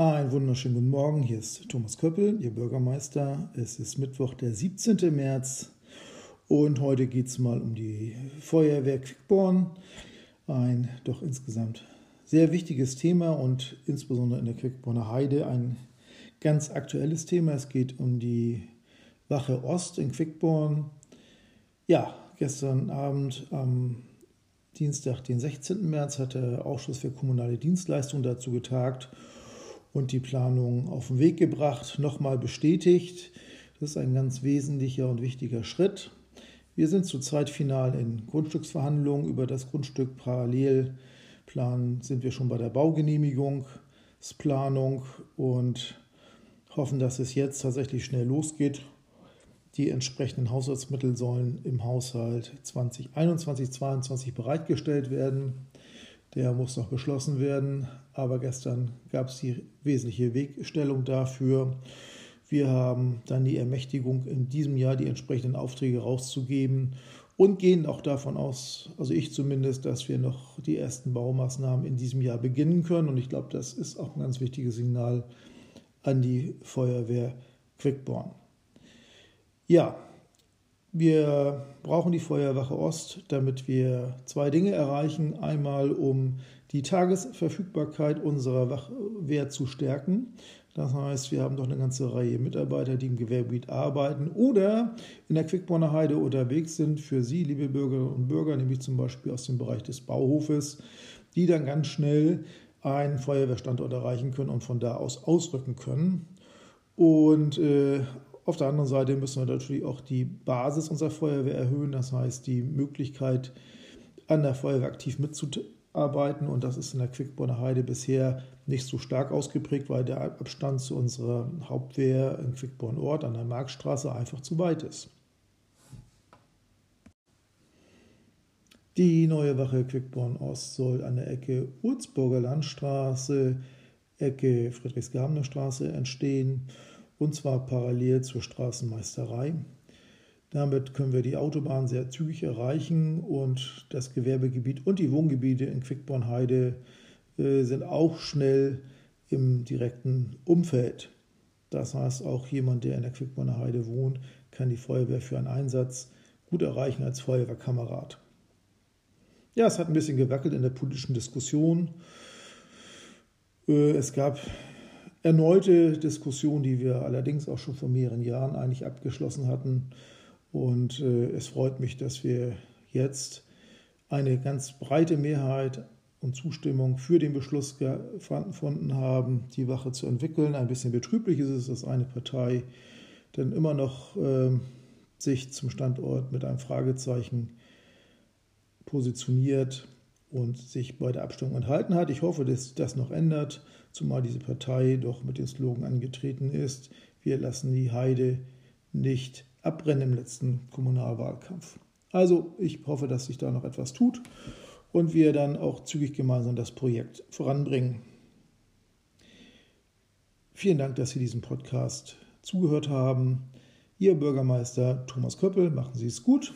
Einen wunderschönen guten Morgen, hier ist Thomas Köppel, Ihr Bürgermeister. Es ist Mittwoch, der 17. März und heute geht es mal um die Feuerwehr Quickborn. Ein doch insgesamt sehr wichtiges Thema und insbesondere in der Quickborner Heide ein ganz aktuelles Thema. Es geht um die Wache Ost in Quickborn. Ja, gestern Abend am Dienstag, den 16. März, hat der Ausschuss für kommunale Dienstleistungen dazu getagt und die Planung auf den Weg gebracht, nochmal bestätigt. Das ist ein ganz wesentlicher und wichtiger Schritt. Wir sind zurzeit final in Grundstücksverhandlungen über das Grundstück. Parallel planen sind wir schon bei der Baugenehmigungsplanung und hoffen, dass es jetzt tatsächlich schnell losgeht. Die entsprechenden Haushaltsmittel sollen im Haushalt 2021, 2022 bereitgestellt werden. Der muss noch beschlossen werden, aber gestern gab es die wesentliche Wegstellung dafür. Wir haben dann die Ermächtigung, in diesem Jahr die entsprechenden Aufträge rauszugeben und gehen auch davon aus, also ich zumindest, dass wir noch die ersten Baumaßnahmen in diesem Jahr beginnen können. Und ich glaube, das ist auch ein ganz wichtiges Signal an die Feuerwehr Quickborn. Ja, wir brauchen die Feuerwache Ost, damit wir zwei Dinge erreichen. Einmal, um die Tagesverfügbarkeit unserer Wachwehr zu stärken. Das heißt, wir haben doch eine ganze Reihe Mitarbeiter, die im Gewerbegebiet arbeiten oder in der Quickborner Heide unterwegs sind. Für Sie, liebe Bürgerinnen und Bürger, nämlich zum Beispiel aus dem Bereich des Bauhofes, die dann ganz schnell einen Feuerwehrstandort erreichen können und von da aus ausrücken können. Und äh, auf der anderen Seite müssen wir natürlich auch die Basis unserer Feuerwehr erhöhen, das heißt die Möglichkeit, an der Feuerwehr aktiv mitzuarbeiten. Und das ist in der Quickborner Heide bisher nicht so stark ausgeprägt, weil der Abstand zu unserer Hauptwehr in Quickborn Ort an der Marktstraße einfach zu weit ist. Die neue Wache Quickborn Ost soll an der Ecke Urzburger Landstraße, Ecke Friedrichsgabener Straße entstehen und zwar parallel zur Straßenmeisterei. Damit können wir die Autobahn sehr zügig erreichen und das Gewerbegebiet und die Wohngebiete in Quickborn-Heide äh, sind auch schnell im direkten Umfeld. Das heißt, auch jemand, der in der Quickborner Heide wohnt, kann die Feuerwehr für einen Einsatz gut erreichen als Feuerwehrkamerad. Ja, es hat ein bisschen gewackelt in der politischen Diskussion. Äh, es gab erneute Diskussion, die wir allerdings auch schon vor mehreren Jahren eigentlich abgeschlossen hatten. Und äh, es freut mich, dass wir jetzt eine ganz breite Mehrheit und Zustimmung für den Beschluss gefunden haben, die Wache zu entwickeln. Ein bisschen betrüblich ist es, dass eine Partei dann immer noch äh, sich zum Standort mit einem Fragezeichen positioniert und sich bei der Abstimmung enthalten hat. Ich hoffe, dass das noch ändert, zumal diese Partei doch mit dem Slogan angetreten ist, wir lassen die Heide nicht abbrennen im letzten Kommunalwahlkampf. Also ich hoffe, dass sich da noch etwas tut und wir dann auch zügig gemeinsam das Projekt voranbringen. Vielen Dank, dass Sie diesem Podcast zugehört haben. Ihr Bürgermeister Thomas Köppel, machen Sie es gut.